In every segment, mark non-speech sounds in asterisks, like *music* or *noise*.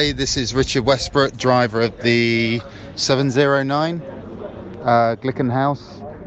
Hi, this is Richard Westbrook, driver of the 709 uh, Glickenhaus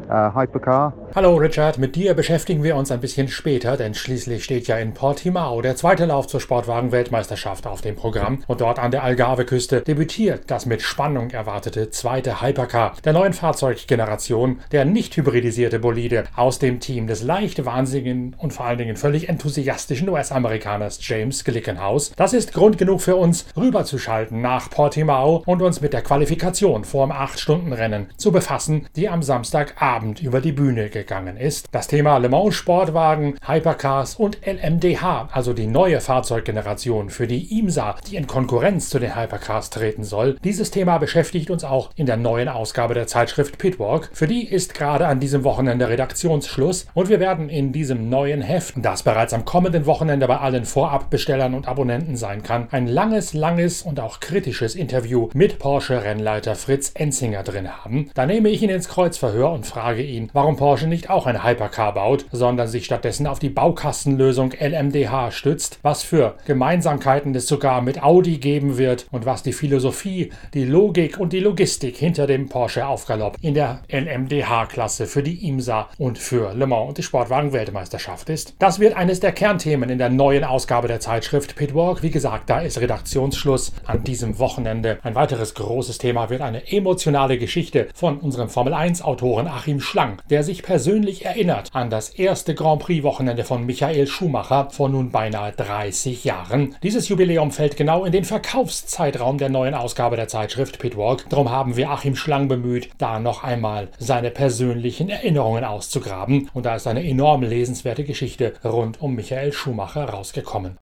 uh, hypercar. Hallo Richard, mit dir beschäftigen wir uns ein bisschen später, denn schließlich steht ja in Portimao der zweite Lauf zur Sportwagen-Weltmeisterschaft auf dem Programm und dort an der Algarve-Küste debütiert das mit Spannung erwartete zweite Hypercar der neuen Fahrzeuggeneration, der nicht hybridisierte Bolide aus dem Team des leicht wahnsinnigen und vor allen Dingen völlig enthusiastischen US-Amerikaners James Glickenhaus. Das ist Grund genug für uns, rüberzuschalten nach Portimao und uns mit der Qualifikation vorm 8-Stunden-Rennen zu befassen, die am Samstagabend über die Bühne gegangen ist. Das Thema Le Mans Sportwagen, Hypercars und LMDH, also die neue Fahrzeuggeneration für die IMSA, die in Konkurrenz zu den Hypercars treten soll. Dieses Thema beschäftigt uns auch in der neuen Ausgabe der Zeitschrift Pitwalk. Für die ist gerade an diesem Wochenende Redaktionsschluss und wir werden in diesem neuen Heft, das bereits am kommenden Wochenende bei allen Vorabbestellern und Abonnenten sein kann, ein langes, langes und auch kritisches Interview mit Porsche-Rennleiter Fritz Enzinger drin haben. Da nehme ich ihn ins Kreuzverhör und frage ihn, warum Porsche nicht auch ein Hypercar baut, sondern sich stattdessen auf die Baukastenlösung LMDH stützt, was für Gemeinsamkeiten es sogar mit Audi geben wird und was die Philosophie, die Logik und die Logistik hinter dem Porsche Aufgalopp in der LMDH-Klasse für die IMSA und für Le Mans und die Sportwagen-Weltmeisterschaft ist. Das wird eines der Kernthemen in der neuen Ausgabe der Zeitschrift Pitwalk. Wie gesagt, da ist Redaktionsschluss an diesem Wochenende. Ein weiteres großes Thema wird eine emotionale Geschichte von unserem Formel-1-Autoren Achim Schlang, der sich persönlich persönlich erinnert an das erste Grand Prix-Wochenende von Michael Schumacher vor nun beinahe 30 Jahren. Dieses Jubiläum fällt genau in den Verkaufszeitraum der neuen Ausgabe der Zeitschrift Pitwalk. Darum haben wir Achim Schlang bemüht, da noch einmal seine persönlichen Erinnerungen auszugraben. Und da ist eine enorm lesenswerte Geschichte rund um Michael Schumacher rausgekommen.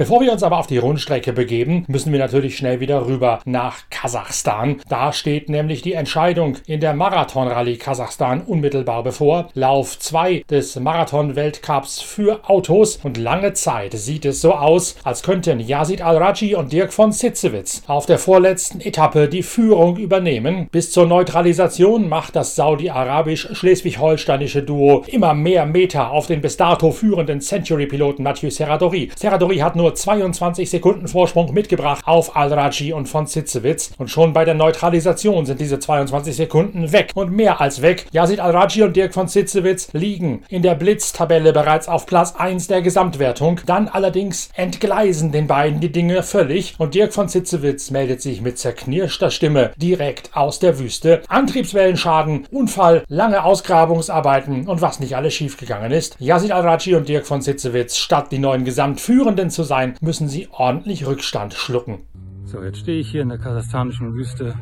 Bevor wir uns aber auf die Rundstrecke begeben, müssen wir natürlich schnell wieder rüber nach Kasachstan. Da steht nämlich die Entscheidung in der Marathon-Rallye Kasachstan unmittelbar bevor. Lauf 2 des Marathon-Weltcups für Autos und lange Zeit sieht es so aus, als könnten Yazid Al-Raji und Dirk von Sitzewitz auf der vorletzten Etappe die Führung übernehmen. Bis zur Neutralisation macht das saudi-arabisch-schleswig-holsteinische Duo immer mehr Meter auf den bis dato führenden Century-Piloten Mathieu Serradori. Serradori hat nur nur 22 Sekunden Vorsprung mitgebracht auf Al-Raji und von Zitzewitz. Und schon bei der Neutralisation sind diese 22 Sekunden weg und mehr als weg. Yazid Al-Raji und Dirk von Zitzewitz liegen in der Blitztabelle bereits auf Platz 1 der Gesamtwertung. Dann allerdings entgleisen den beiden die Dinge völlig und Dirk von Zitzewitz meldet sich mit zerknirschter Stimme direkt aus der Wüste. Antriebswellenschaden, Unfall, lange Ausgrabungsarbeiten und was nicht alles schiefgegangen ist. Yazid Al-Raji und Dirk von Zitzewitz statt die neuen Gesamtführenden zu sein, sein, müssen sie ordentlich Rückstand schlucken. So, jetzt stehe ich hier in der kasachstanischen Wüste.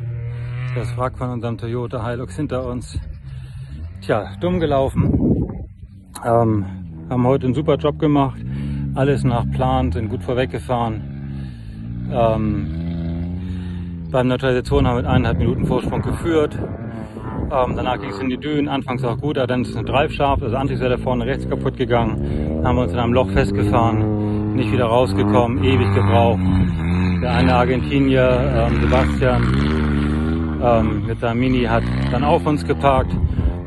Das Wrack von unserem Toyota Hilux hinter uns. Tja, dumm gelaufen. Ähm, haben heute einen super Job gemacht. Alles nach Plan, sind gut vorweggefahren. Ähm, beim Neutralisation haben wir mit eineinhalb Minuten Vorsprung geführt. Ähm, danach ging es in die Dünen, anfangs auch gut, aber dann ist eine Dreifschaft, also Antriebswelle vorne rechts kaputt gegangen. Haben wir uns in einem Loch festgefahren nicht wieder rausgekommen, ewig gebraucht. Der eine Argentinier, ähm, Sebastian, ähm, mit seinem Mini hat dann auf uns geparkt.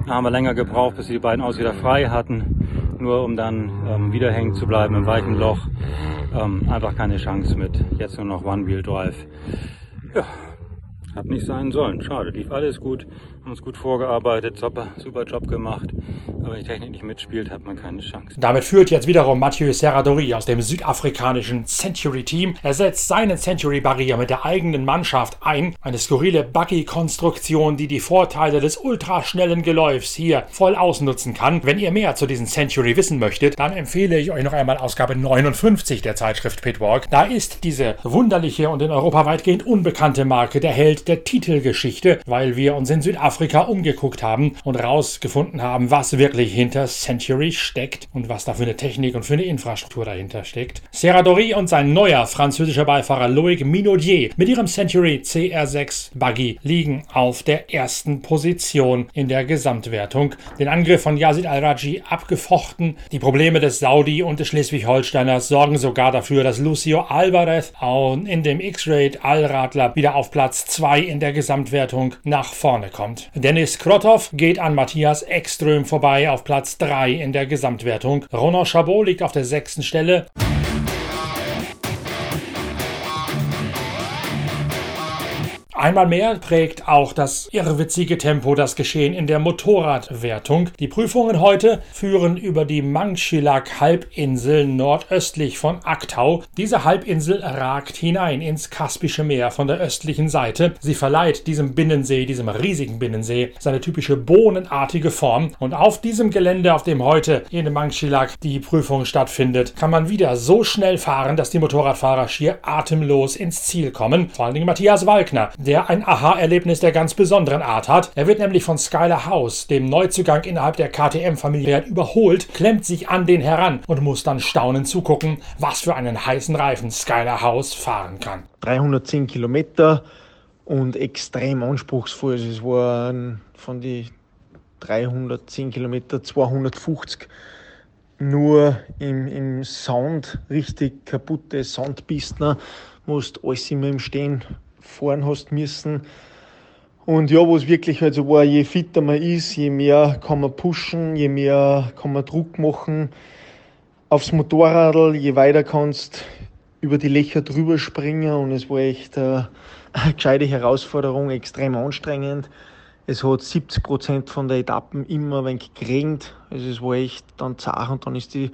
Da haben wir länger gebraucht, bis wir die beiden Autos wieder frei hatten. Nur um dann ähm, wieder hängen zu bleiben im weichen Loch. Ähm, einfach keine Chance mit. Jetzt nur noch One-Wheel-Drive. Ja, hat nicht sein sollen. Schade, lief alles gut, haben uns gut vorgearbeitet, super, super Job gemacht. Aber wenn die Technik nicht mitspielt, hat man keine Chance. Damit führt jetzt wiederum Mathieu Serradori aus dem südafrikanischen Century Team. Er setzt seinen Century Barrier mit der eigenen Mannschaft ein. Eine skurrile Buggy-Konstruktion, die die Vorteile des ultraschnellen Geläufs hier voll ausnutzen kann. Wenn ihr mehr zu diesen Century wissen möchtet, dann empfehle ich euch noch einmal Ausgabe 59 der Zeitschrift Pitwalk. Da ist diese wunderliche und in Europa weitgehend unbekannte Marke der Held der Titelgeschichte, weil wir uns in Südafrika umgeguckt haben und rausgefunden haben, was wirklich hinter Century steckt und was da für eine Technik und für eine Infrastruktur dahinter steckt. Serradori und sein neuer französischer Beifahrer Loic Minaudier mit ihrem Century CR6 Buggy liegen auf der ersten Position in der Gesamtwertung. Den Angriff von Yazid Al-Raji abgefochten. Die Probleme des Saudi und des Schleswig-Holsteiners sorgen sogar dafür, dass Lucio Alvarez in dem X-Raid Allradler wieder auf Platz 2 2 in der Gesamtwertung nach vorne kommt. Dennis Krotov geht an Matthias Ekström vorbei auf Platz 3 in der Gesamtwertung. Ronan Chabot liegt auf der sechsten Stelle. Einmal mehr prägt auch das irrwitzige Tempo das Geschehen in der Motorradwertung. Die Prüfungen heute führen über die Mangchilak-Halbinsel nordöstlich von Aktau. Diese Halbinsel ragt hinein ins Kaspische Meer von der östlichen Seite. Sie verleiht diesem Binnensee, diesem riesigen Binnensee, seine typische bohnenartige Form. Und auf diesem Gelände, auf dem heute in Mangchilak die Prüfung stattfindet, kann man wieder so schnell fahren, dass die Motorradfahrer schier atemlos ins Ziel kommen. Vor allen Dingen Matthias Walkner, der der ein Aha-Erlebnis der ganz besonderen Art hat. Er wird nämlich von Skyler House, dem Neuzugang innerhalb der KTM-Familie, überholt, klemmt sich an den heran und muss dann staunend zugucken, was für einen heißen Reifen Skyler House fahren kann. 310 Kilometer und extrem anspruchsvoll. Es waren von den 310 Kilometer 250 nur im, im Sound richtig kaputte Soundpistner, musst alles immer im Stehen fahren hast müssen. Und ja, wo es wirklich halt so war, je fitter man ist, je mehr kann man pushen, je mehr kann man Druck machen aufs Motorrad, je weiter kannst über die Löcher drüber springen und es war echt äh, eine gescheite Herausforderung, extrem anstrengend. Es hat 70 Prozent von der Etappen immer wenig geregnet, also es war echt dann zart und dann ist die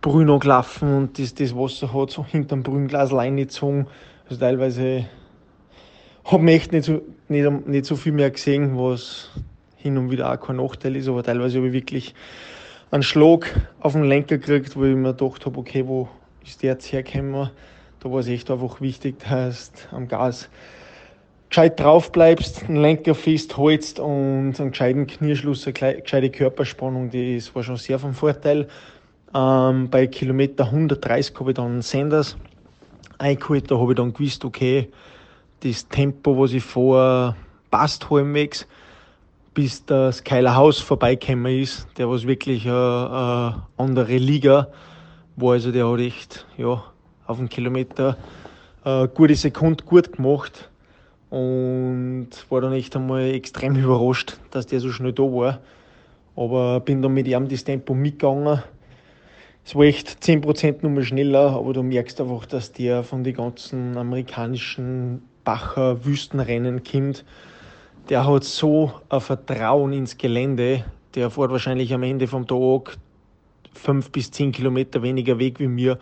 Brühe gelaufen und das, das Wasser hat so hinterm Brühenglas reingezogen, also teilweise habe echt nicht so, nicht, nicht so viel mehr gesehen, was hin und wieder auch kein Nachteil ist, aber teilweise habe ich wirklich einen Schlag auf den Lenker gekriegt, wo ich mir gedacht habe, okay, wo ist der jetzt hergekommen? Da war es echt einfach wichtig, dass du am Gas gescheit drauf bleibst, den Lenker festhältst und einen gescheiten Knieschluss, eine gescheite Körperspannung, das war schon sehr vom Vorteil. Ähm, bei Kilometer 130 habe ich dann Sanders eingeholt, da habe ich dann gewusst, okay, das Tempo, was ich vor passt halbwegs, bis das Keiler Haus vorbeigekommen ist, der was wirklich eine, eine andere Liga war. Also der hat echt ja, auf einen Kilometer eine gute Sekunde gut gemacht und war dann echt einmal extrem überrascht, dass der so schnell da war. Aber bin dann mit ihm das Tempo mitgegangen. Es war echt 10% nur mal schneller, aber du merkst einfach, dass der von den ganzen amerikanischen Bacher Wüstenrennen kommt, der hat so ein Vertrauen ins Gelände, der fährt wahrscheinlich am Ende vom Tag fünf bis zehn Kilometer weniger Weg wie mir,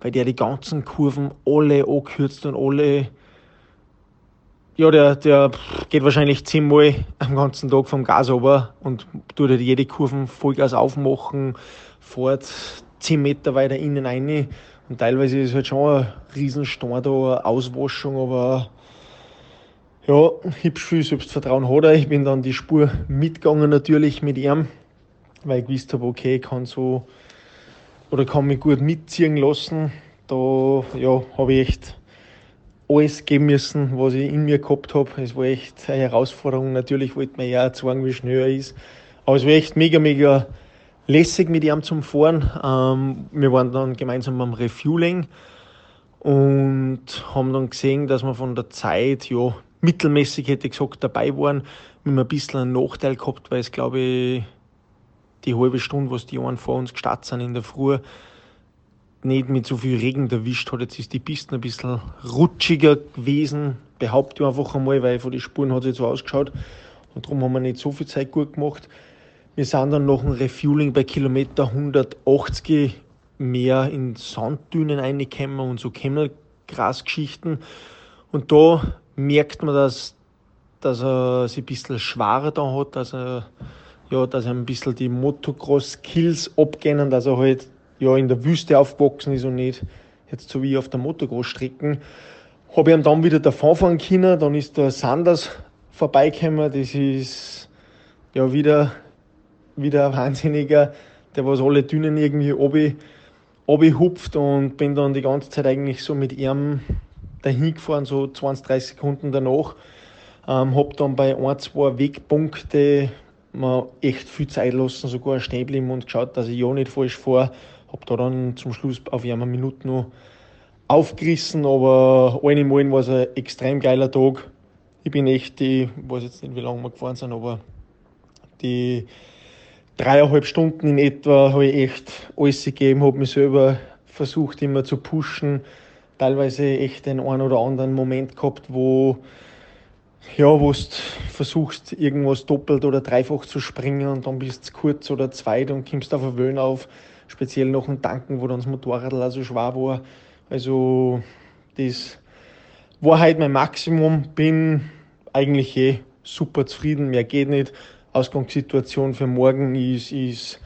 weil der die ganzen Kurven alle angekürzt und alle ja, der, der geht wahrscheinlich zehnmal am ganzen Tag vom Gas runter und tut halt jede Kurven Vollgas aufmachen, fährt zehn Meter weiter innen rein. Und teilweise ist halt schon ein Riesenstorn da, eine Auswaschung, aber ja, hübsch viel Selbstvertrauen hat er. Ich bin dann die Spur mitgegangen natürlich mit ihm, weil ich gewusst habe, okay, ich kann so oder kann mich gut mitziehen lassen. Da ja, habe ich echt alles geben müssen, was ich in mir gehabt habe. Es war echt eine Herausforderung. Natürlich wollte man ja auch zeigen, wie schnell er ist. Aber es war echt mega, mega lässig mit ihm zum Fahren. Ähm, wir waren dann gemeinsam am Refueling und haben dann gesehen, dass wir von der Zeit ja mittelmäßig, hätte ich gesagt, dabei waren. Wir haben ein bisschen einen Nachteil gehabt, weil es, glaube ich, die halbe Stunde, was die einen vor uns gestartet sind in der Früh, nicht mit so viel Regen erwischt hat. Jetzt ist die Piste ein bisschen rutschiger gewesen, behaupte ich einfach einmal, weil von den Spuren hat es so ausgeschaut. Und darum haben wir nicht so viel Zeit gut gemacht. Wir sind dann nach dem Refueling bei Kilometer 180 mehr in Sanddünen reingekommen und so Kemmelgrasgeschichten. Und da merkt man, dass, dass er sich ein bisschen schwerer da hat, dass er, ja, dass er ein bisschen die Motocross-Skills abgehen, dass er halt ja, in der Wüste aufgewachsen ist und nicht jetzt so wie auf der Motocross-Strecken. Habe ich ihm dann wieder davon fahren können, dann ist der Sanders vorbeigekommen, das ist ja wieder, wieder ein Wahnsinniger, der was alle Dünen irgendwie obi, obi hupft und bin dann die ganze Zeit eigentlich so mit ihm dahin gefahren, so 20, 30 Sekunden danach. Ähm, hab dann bei ein, zwei Wegpunkte mir echt viel Zeit lassen, sogar stehen geblieben und geschaut, dass ich ja nicht falsch fahre. Hab da dann zum Schluss auf eine Minute noch aufgerissen, aber allen in allem war es ein extrem geiler Tag. Ich bin echt ich weiß jetzt nicht, wie lange wir gefahren sind, aber die dreieinhalb Stunden in etwa habe ich echt alles gegeben, habe mich selber versucht immer zu pushen. Teilweise echt den einen oder anderen Moment gehabt, wo ja, wo du versuchst, irgendwas doppelt oder dreifach zu springen und dann bist du kurz oder zweit und kommst auf eine Wellen auf, speziell nach dem Tanken, wo dann das Motorrad also schwer war. Also das war halt mein Maximum, bin eigentlich eh super zufrieden, mehr geht nicht. Ausgangssituation für morgen ist, ist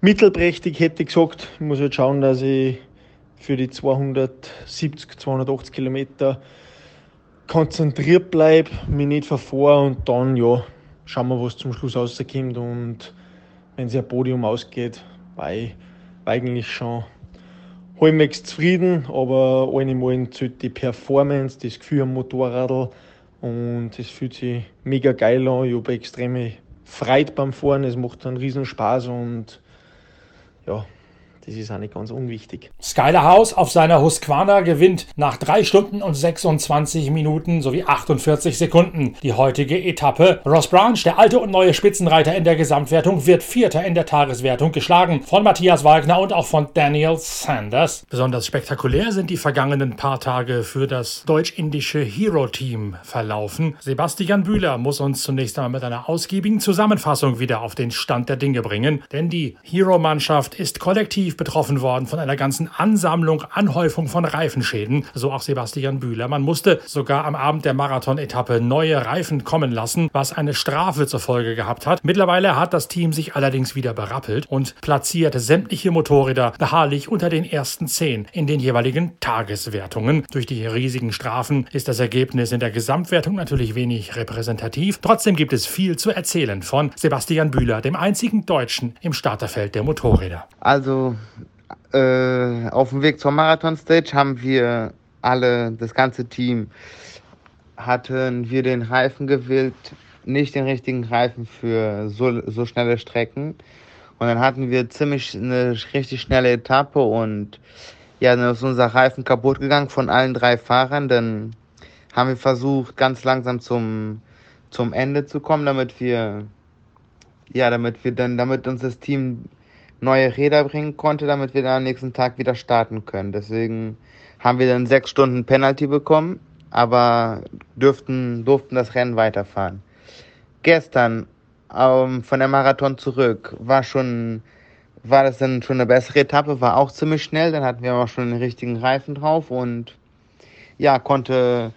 mittelprächtig, hätte ich gesagt. Ich muss jetzt schauen, dass ich für die 270, 280 Kilometer konzentriert bleibe, mich nicht verfahre und dann ja, schauen wir, was zum Schluss rauskommt. Und wenn sich ein Podium ausgeht, war ich eigentlich schon halbwegs zufrieden, aber allen in allem zählt die Performance, das Gefühl am Motorrad und es fühlt sich mega geil an. Ich habe extreme Freude beim Fahren, es macht einen riesen Spaß und ja, das ist auch nicht ganz unwichtig. Skyler House auf seiner Husqvarna gewinnt nach 3 Stunden und 26 Minuten sowie 48 Sekunden die heutige Etappe. Ross Branch, der alte und neue Spitzenreiter in der Gesamtwertung, wird Vierter in der Tageswertung geschlagen von Matthias Wagner und auch von Daniel Sanders. Besonders spektakulär sind die vergangenen paar Tage für das deutsch-indische Hero-Team verlaufen. Sebastian Bühler muss uns zunächst einmal mit einer ausgiebigen Zusammenfassung wieder auf den Stand der Dinge bringen, denn die Hero-Mannschaft ist kollektiv betroffen worden von einer ganzen Ansammlung, Anhäufung von Reifenschäden, so auch Sebastian Bühler. Man musste sogar am Abend der Marathon-Etappe neue Reifen kommen lassen, was eine Strafe zur Folge gehabt hat. Mittlerweile hat das Team sich allerdings wieder berappelt und platziert sämtliche Motorräder beharrlich unter den ersten zehn in den jeweiligen Tageswertungen. Durch die riesigen Strafen ist das Ergebnis in der Gesamtwertung natürlich wenig repräsentativ. Trotzdem gibt es viel zu erzählen von Sebastian Bühler, dem einzigen Deutschen im Starterfeld der Motorräder. Also äh, auf dem Weg zur Marathon-Stage haben wir alle, das ganze Team, hatten wir den Reifen gewählt, nicht den richtigen Reifen für so, so schnelle Strecken. Und dann hatten wir ziemlich eine richtig schnelle Etappe und ja, dann ist unser Reifen kaputt gegangen von allen drei Fahrern. Dann haben wir versucht, ganz langsam zum, zum Ende zu kommen, damit wir, ja, damit wir dann, damit uns das Team neue Räder bringen konnte, damit wir dann am nächsten Tag wieder starten können. Deswegen haben wir dann sechs Stunden Penalty bekommen, aber dürften, durften das Rennen weiterfahren. Gestern ähm, von der Marathon zurück war schon, war das dann schon eine bessere Etappe, war auch ziemlich schnell, dann hatten wir auch schon den richtigen Reifen drauf und ja, konnte,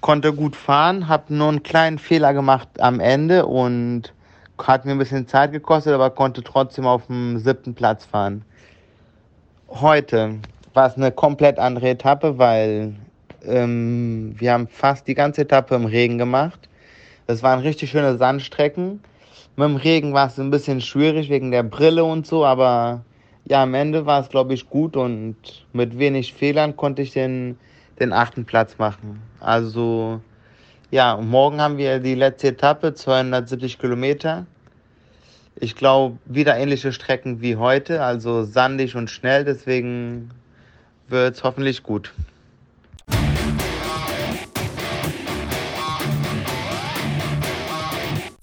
konnte gut fahren, habe nur einen kleinen Fehler gemacht am Ende und hat mir ein bisschen Zeit gekostet, aber konnte trotzdem auf dem siebten Platz fahren. Heute war es eine komplett andere Etappe, weil ähm, wir haben fast die ganze Etappe im Regen gemacht. Das waren richtig schöne Sandstrecken. Mit dem Regen war es ein bisschen schwierig wegen der Brille und so, aber ja, am Ende war es, glaube ich, gut und mit wenig Fehlern konnte ich den, den achten Platz machen. Also ja, morgen haben wir die letzte Etappe, 270 Kilometer. Ich glaube, wieder ähnliche Strecken wie heute, also sandig und schnell, deswegen wird es hoffentlich gut.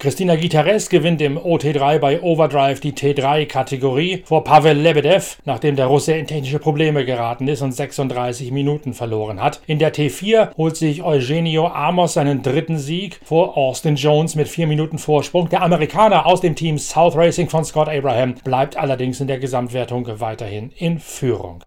Christina Gitares gewinnt im OT3 bei Overdrive die T3-Kategorie vor Pavel Lebedev, nachdem der Russe in technische Probleme geraten ist und 36 Minuten verloren hat. In der T4 holt sich Eugenio Amos seinen dritten Sieg vor Austin Jones mit vier Minuten Vorsprung. Der Amerikaner aus dem Team South Racing von Scott Abraham bleibt allerdings in der Gesamtwertung weiterhin in Führung.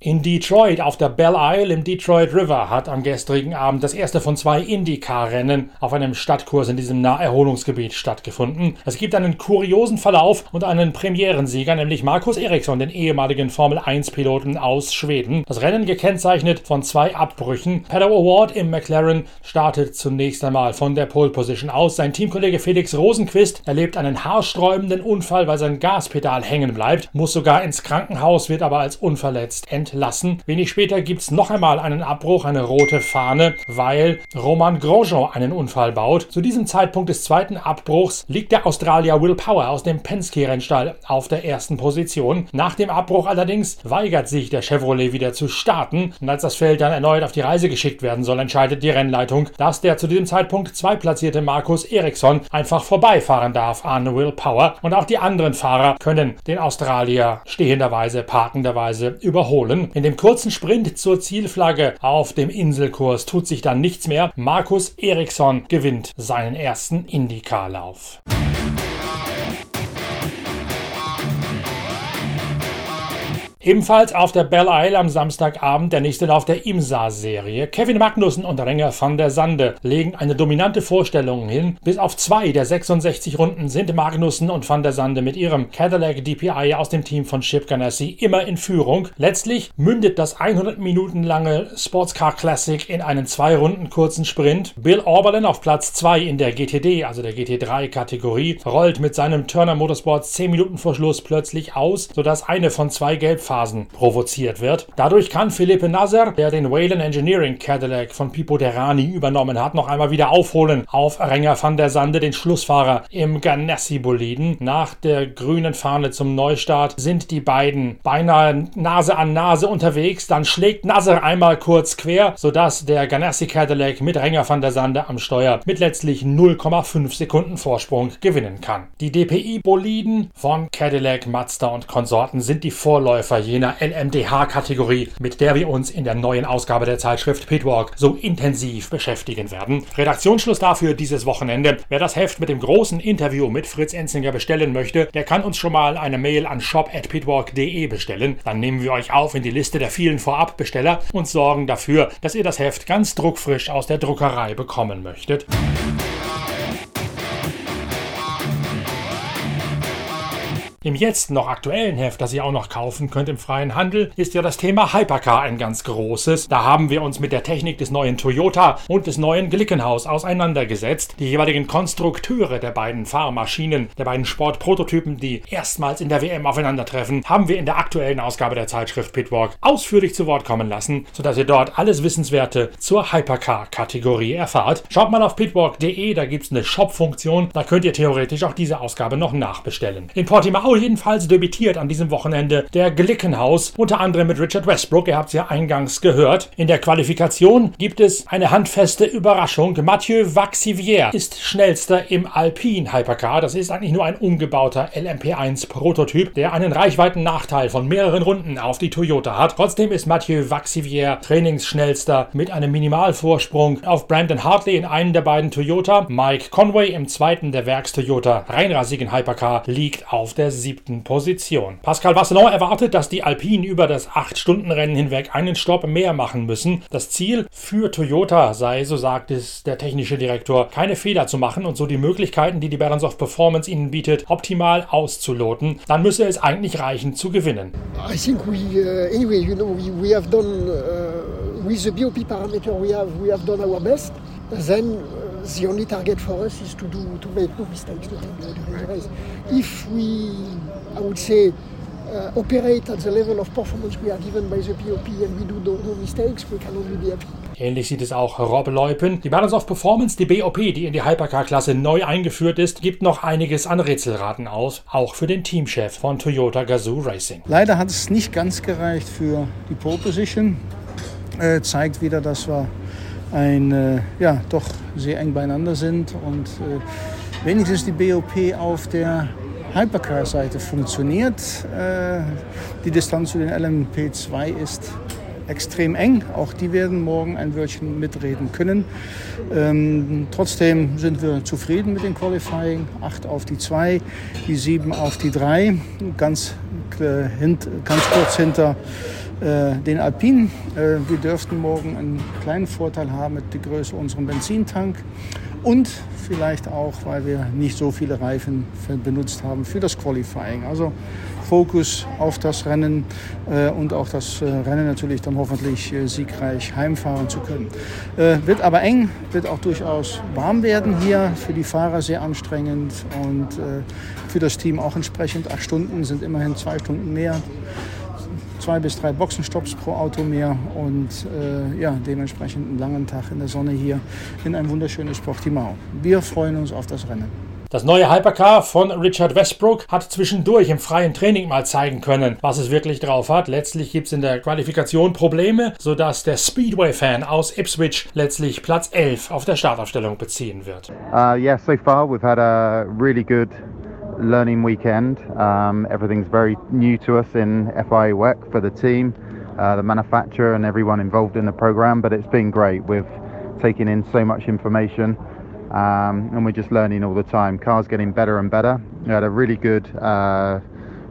In Detroit auf der Belle Isle im Detroit River hat am gestrigen Abend das erste von zwei IndyCar-Rennen auf einem Stadtkurs in diesem Naherholungsgebiet stattgefunden. Es gibt einen kuriosen Verlauf und einen Premierensieger, nämlich Markus Eriksson, den ehemaligen Formel-1-Piloten aus Schweden. Das Rennen gekennzeichnet von zwei Abbrüchen. Pedro Award im McLaren startet zunächst einmal von der Pole Position aus. Sein Teamkollege Felix Rosenquist erlebt einen haarsträubenden Unfall, weil sein Gaspedal hängen bleibt, muss sogar ins Krankenhaus, wird aber als unverletzt entfernt entlassen. Wenig später gibt es noch einmal einen Abbruch, eine rote Fahne, weil Roman Grosjean einen Unfall baut. Zu diesem Zeitpunkt des zweiten Abbruchs liegt der Australier Will Power aus dem Penske-Rennstall auf der ersten Position. Nach dem Abbruch allerdings weigert sich der Chevrolet wieder zu starten und als das Feld dann erneut auf die Reise geschickt werden soll, entscheidet die Rennleitung, dass der zu diesem Zeitpunkt zweitplatzierte Markus Eriksson einfach vorbeifahren darf an Will Power und auch die anderen Fahrer können den Australier stehenderweise, parkenderweise überholen. In dem kurzen Sprint zur Zielflagge auf dem Inselkurs tut sich dann nichts mehr. Markus Eriksson gewinnt seinen ersten Indycar-Lauf. Ebenfalls auf der Belle Isle am Samstagabend der nächste Lauf der IMSA-Serie. Kevin Magnussen und Renger van der Sande legen eine dominante Vorstellung hin. Bis auf zwei der 66 Runden sind Magnussen und van der Sande mit ihrem Cadillac DPI aus dem Team von Chip Ganassi immer in Führung. Letztlich mündet das 100 Minuten lange Sportscar Classic in einen zwei Runden kurzen Sprint. Bill Oberlin auf Platz 2 in der GTD, also der GT3-Kategorie, rollt mit seinem Turner Motorsports 10 Minuten vor Schluss plötzlich aus, sodass eine von zwei Gelb Phasen provoziert wird. Dadurch kann Philippe Nasser, der den Whalen Engineering Cadillac von Pipo Derani übernommen hat, noch einmal wieder aufholen auf Renger van der Sande, den Schlussfahrer im Ganassi-Boliden. Nach der grünen Fahne zum Neustart sind die beiden beinahe Nase an Nase unterwegs. Dann schlägt Nasser einmal kurz quer, sodass der Ganassi Cadillac mit Renger van der Sande am Steuer mit letztlich 0,5 Sekunden Vorsprung gewinnen kann. Die DPI-Boliden von Cadillac, Mazda und Konsorten sind die Vorläufer Opfer jener LMDH-Kategorie, mit der wir uns in der neuen Ausgabe der Zeitschrift Pitwalk so intensiv beschäftigen werden. Redaktionsschluss dafür dieses Wochenende. Wer das Heft mit dem großen Interview mit Fritz Enzinger bestellen möchte, der kann uns schon mal eine Mail an shop.pitwalk.de bestellen. Dann nehmen wir euch auf in die Liste der vielen Vorabbesteller und sorgen dafür, dass ihr das Heft ganz druckfrisch aus der Druckerei bekommen möchtet. Im jetzt noch aktuellen Heft, das ihr auch noch kaufen könnt im freien Handel, ist ja das Thema Hypercar ein ganz großes. Da haben wir uns mit der Technik des neuen Toyota und des neuen Glickenhaus auseinandergesetzt. Die jeweiligen Konstrukteure der beiden Fahrmaschinen, der beiden Sportprototypen, die erstmals in der WM aufeinandertreffen, haben wir in der aktuellen Ausgabe der Zeitschrift Pitwalk ausführlich zu Wort kommen lassen, sodass ihr dort alles Wissenswerte zur Hypercar-Kategorie erfahrt. Schaut mal auf pitwalk.de, da gibt es eine Shop-Funktion, da könnt ihr theoretisch auch diese Ausgabe noch nachbestellen. In Portimao Paul jedenfalls debütiert an diesem Wochenende der Glickenhaus, unter anderem mit Richard Westbrook, ihr habt es ja eingangs gehört. In der Qualifikation gibt es eine handfeste Überraschung. Mathieu Vaxivier ist schnellster im Alpine Hypercar. Das ist eigentlich nur ein umgebauter LMP1 Prototyp, der einen Reichweiten-Nachteil von mehreren Runden auf die Toyota hat. Trotzdem ist Mathieu Vaxivier trainingsschnellster mit einem Minimalvorsprung auf Brandon Hartley in einem der beiden Toyota. Mike Conway im zweiten der Werks-Toyota reinrassigen Hypercar liegt auf der siebten Position. Pascal Vasselon erwartet, dass die Alpinen über das 8-Stunden-Rennen hinweg einen Stopp mehr machen müssen. Das Ziel für Toyota sei, so sagt es der technische Direktor, keine Fehler zu machen und so die Möglichkeiten, die die Balance of Performance ihnen bietet, optimal auszuloten. Dann müsse es eigentlich reichen zu gewinnen. I think we, uh, anyway, you know, we, we have done uh, with the BOP parameter we have, we have done our best. Then uh, the only target for us is to do to make no mistakes during the race. If we, I would say, uh, operate at the level of performance we are given by the POP and we do no, no mistakes, we can only be happy. Ähnlich sieht es auch Rob Leupen. Die Balance of Performance, die BOP, die in die Hypercar-Klasse neu eingeführt ist, gibt noch einiges an Rätselraten aus, auch für den Teamchef von Toyota Gazoo Racing. Leider hat es nicht ganz gereicht für die Pole Position. Äh, zeigt wieder, dass wir ein, äh, ja, doch sehr eng beieinander sind und äh, wenigstens die BOP auf der Hypercar-Seite funktioniert. Äh, die Distanz zu den LMP2 ist extrem eng. Auch die werden morgen ein Wörtchen mitreden können. Ähm, trotzdem sind wir zufrieden mit dem Qualifying. Acht auf die zwei, die sieben auf die drei. Ganz, äh, ganz kurz hinter äh, den Alpinen. Wir dürften morgen einen kleinen Vorteil haben mit der Größe unserem Benzintank und vielleicht auch, weil wir nicht so viele Reifen benutzt haben für das Qualifying. Also Fokus auf das Rennen äh, und auch das äh, Rennen natürlich dann hoffentlich äh, siegreich heimfahren zu können. Äh, wird aber eng, wird auch durchaus warm werden hier, für die Fahrer sehr anstrengend und für das Team auch entsprechend. Acht Stunden sind immerhin zwei Stunden mehr zwei bis drei Boxenstopps pro Auto mehr und äh, ja, dementsprechend einen langen Tag in der Sonne hier in ein wunderschönes Portimao. Wir freuen uns auf das Rennen. Das neue Hypercar von Richard Westbrook hat zwischendurch im freien Training mal zeigen können, was es wirklich drauf hat. Letztlich gibt es in der Qualifikation Probleme, sodass der Speedway-Fan aus Ipswich letztlich Platz 11 auf der Startaufstellung beziehen wird. Uh, yeah, so far we've had a really good learning weekend. Um, everything's very new to us in FIA WEC for the team, uh, the manufacturer, and everyone involved in the program. But it's been great. We've taken in so much information. um, and we're just learning all the time. Car's getting better and better. We had a really good uh,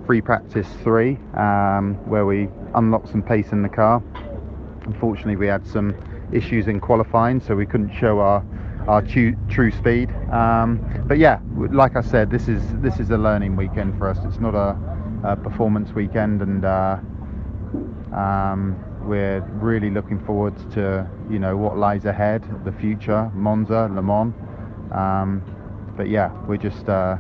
free practice three um, where we unlocked some pace in the car. Unfortunately, we had some issues in qualifying, so we couldn't show our our true, true speed. Um, but yeah, like I said, this is this is a learning weekend for us. It's not a, a performance weekend, and uh, um, we're really looking forward to you know what lies ahead, the future, Monza, Le Mans. Um, but yeah, we're just uh,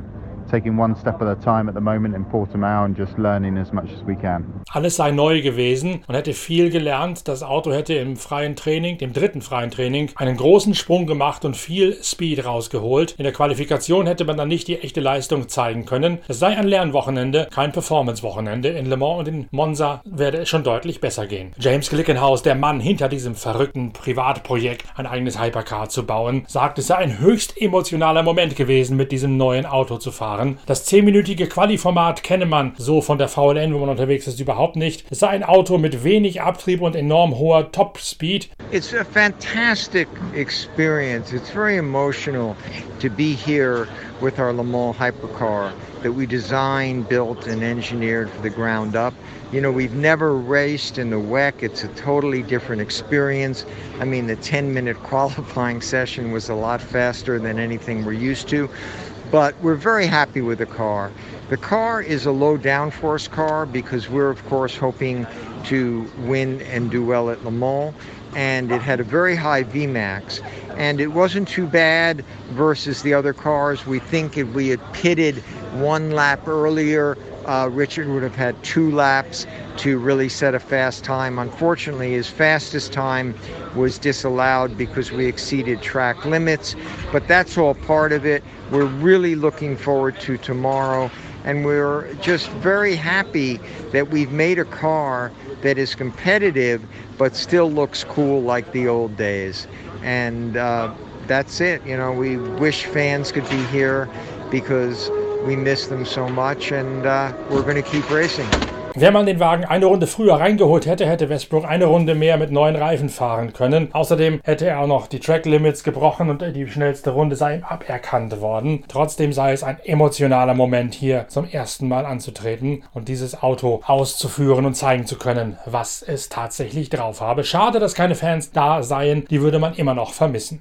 taking one step at a time at the moment in Portimao and just learning as much as we can. Alles sei neu gewesen. Man hätte viel gelernt. Das Auto hätte im freien Training, dem dritten freien Training, einen großen Sprung gemacht und viel Speed rausgeholt. In der Qualifikation hätte man dann nicht die echte Leistung zeigen können. Es sei ein Lernwochenende, kein Performance-Wochenende. In Le Mans und in Monza werde es schon deutlich besser gehen. James Glickenhaus, der Mann hinter diesem verrückten Privatprojekt, ein eigenes Hypercar zu bauen, sagt, es sei ein höchst emotionaler Moment gewesen, mit diesem neuen Auto zu fahren fahren. Das 10-minütige Quali-Format kenne man so von der VLN, wo man unterwegs ist, überhaupt nicht. Es sei ein Auto mit wenig Abtrieb und enorm hoher Top-Speed. It's a fantastic experience. It's very emotional to be here with our Le Mans hypercar that we designed, built, and engineered from the ground up. You know, we've never raced in the WEC. It's a totally different experience. I mean, the 10 minute *laughs* qualifying session was a lot faster than anything we're used to but we're very happy with the car. The car is a low downforce car because we're, of course, hoping to win and do well at Le Mans. And it had a very high VMAX. And it wasn't too bad versus the other cars. We think if we had pitted one lap earlier, uh, Richard would have had two laps to really set a fast time. Unfortunately, his fastest time was disallowed because we exceeded track limits, but that's all part of it. We're really looking forward to tomorrow, and we're just very happy that we've made a car that is competitive but still looks cool like the old days. And uh, that's it. You know, we wish fans could be here because we miss them so much, and uh, we're going to keep racing. Wenn man den Wagen eine Runde früher reingeholt hätte, hätte Westbrook eine Runde mehr mit neuen Reifen fahren können. Außerdem hätte er auch noch die Track Limits gebrochen und die schnellste Runde sei ihm aberkannt worden. Trotzdem sei es ein emotionaler Moment hier zum ersten Mal anzutreten und dieses Auto auszuführen und zeigen zu können, was es tatsächlich drauf habe. Schade, dass keine Fans da seien, die würde man immer noch vermissen.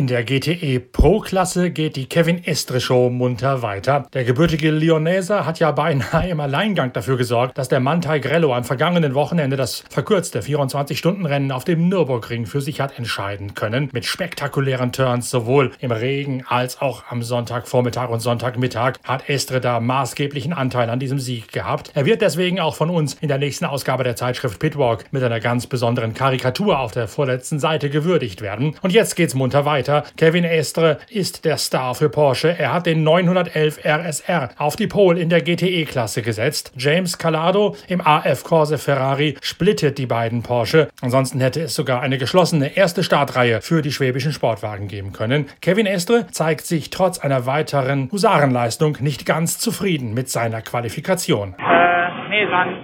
In der GTE Pro-Klasse geht die Kevin Estre Show munter weiter. Der gebürtige Lyonese hat ja beinahe im Alleingang dafür gesorgt, dass der Mantai Grello am vergangenen Wochenende das verkürzte 24-Stunden-Rennen auf dem Nürburgring für sich hat entscheiden können. Mit spektakulären Turns sowohl im Regen als auch am Sonntagvormittag und Sonntagmittag hat Estre da maßgeblichen Anteil an diesem Sieg gehabt. Er wird deswegen auch von uns in der nächsten Ausgabe der Zeitschrift Pitwalk mit einer ganz besonderen Karikatur auf der vorletzten Seite gewürdigt werden. Und jetzt geht's munter weiter weiter. Kevin Estre ist der Star für Porsche. Er hat den 911 RSR auf die Pole in der GTE-Klasse gesetzt. James Calado im AF Corse Ferrari splittet die beiden Porsche. Ansonsten hätte es sogar eine geschlossene erste Startreihe für die schwäbischen Sportwagen geben können. Kevin Estre zeigt sich trotz einer weiteren Husarenleistung nicht ganz zufrieden mit seiner Qualifikation. Äh, nee, es war ein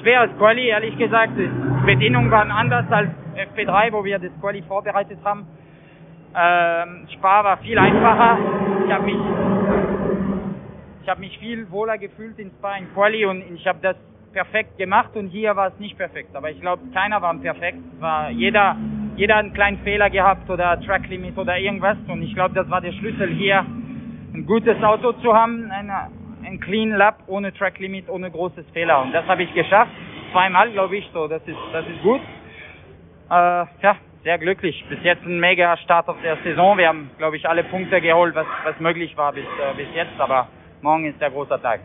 schweres Quali, ehrlich gesagt. Die Bedingungen waren anders als FP3, wo wir das Quali vorbereitet haben. Ähm, Spa war viel einfacher. Ich habe mich, ich habe mich viel wohler gefühlt in Spa in Quali und ich habe das perfekt gemacht und hier war es nicht perfekt. Aber ich glaube, keiner war perfekt. War jeder, jeder einen kleinen Fehler gehabt oder Track Limit oder irgendwas und ich glaube, das war der Schlüssel hier, ein gutes Auto zu haben, eine, ein Clean Lap ohne Track Limit, ohne großes Fehler und das habe ich geschafft. Zweimal, glaube ich, so. Das ist, das ist gut. Äh, ja, sehr glücklich. Bis jetzt ein mega Start auf der Saison. Wir haben, glaube ich, alle Punkte geholt, was, was möglich war bis, äh, bis jetzt. Aber morgen ist der große Tag.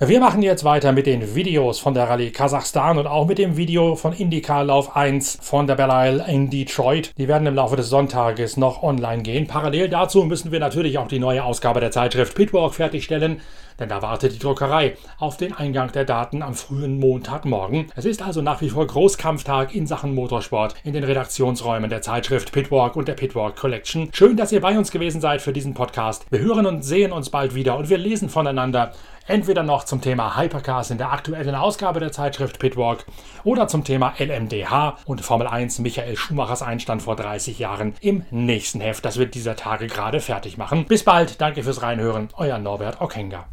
Wir machen jetzt weiter mit den Videos von der Rallye Kasachstan und auch mit dem Video von IndyCar Lauf 1 von der Belle Isle in Detroit. Die werden im Laufe des Sonntages noch online gehen. Parallel dazu müssen wir natürlich auch die neue Ausgabe der Zeitschrift Pitwalk fertigstellen denn da wartet die Druckerei auf den Eingang der Daten am frühen Montagmorgen. Es ist also nach wie vor Großkampftag in Sachen Motorsport in den Redaktionsräumen der Zeitschrift Pitwalk und der Pitwalk Collection. Schön, dass ihr bei uns gewesen seid für diesen Podcast. Wir hören und sehen uns bald wieder und wir lesen voneinander. Entweder noch zum Thema Hypercars in der aktuellen Ausgabe der Zeitschrift Pitwalk oder zum Thema LMDH und Formel 1 Michael Schumachers Einstand vor 30 Jahren im nächsten Heft. Das wird dieser Tage gerade fertig machen. Bis bald, danke fürs Reinhören, euer Norbert Okenga.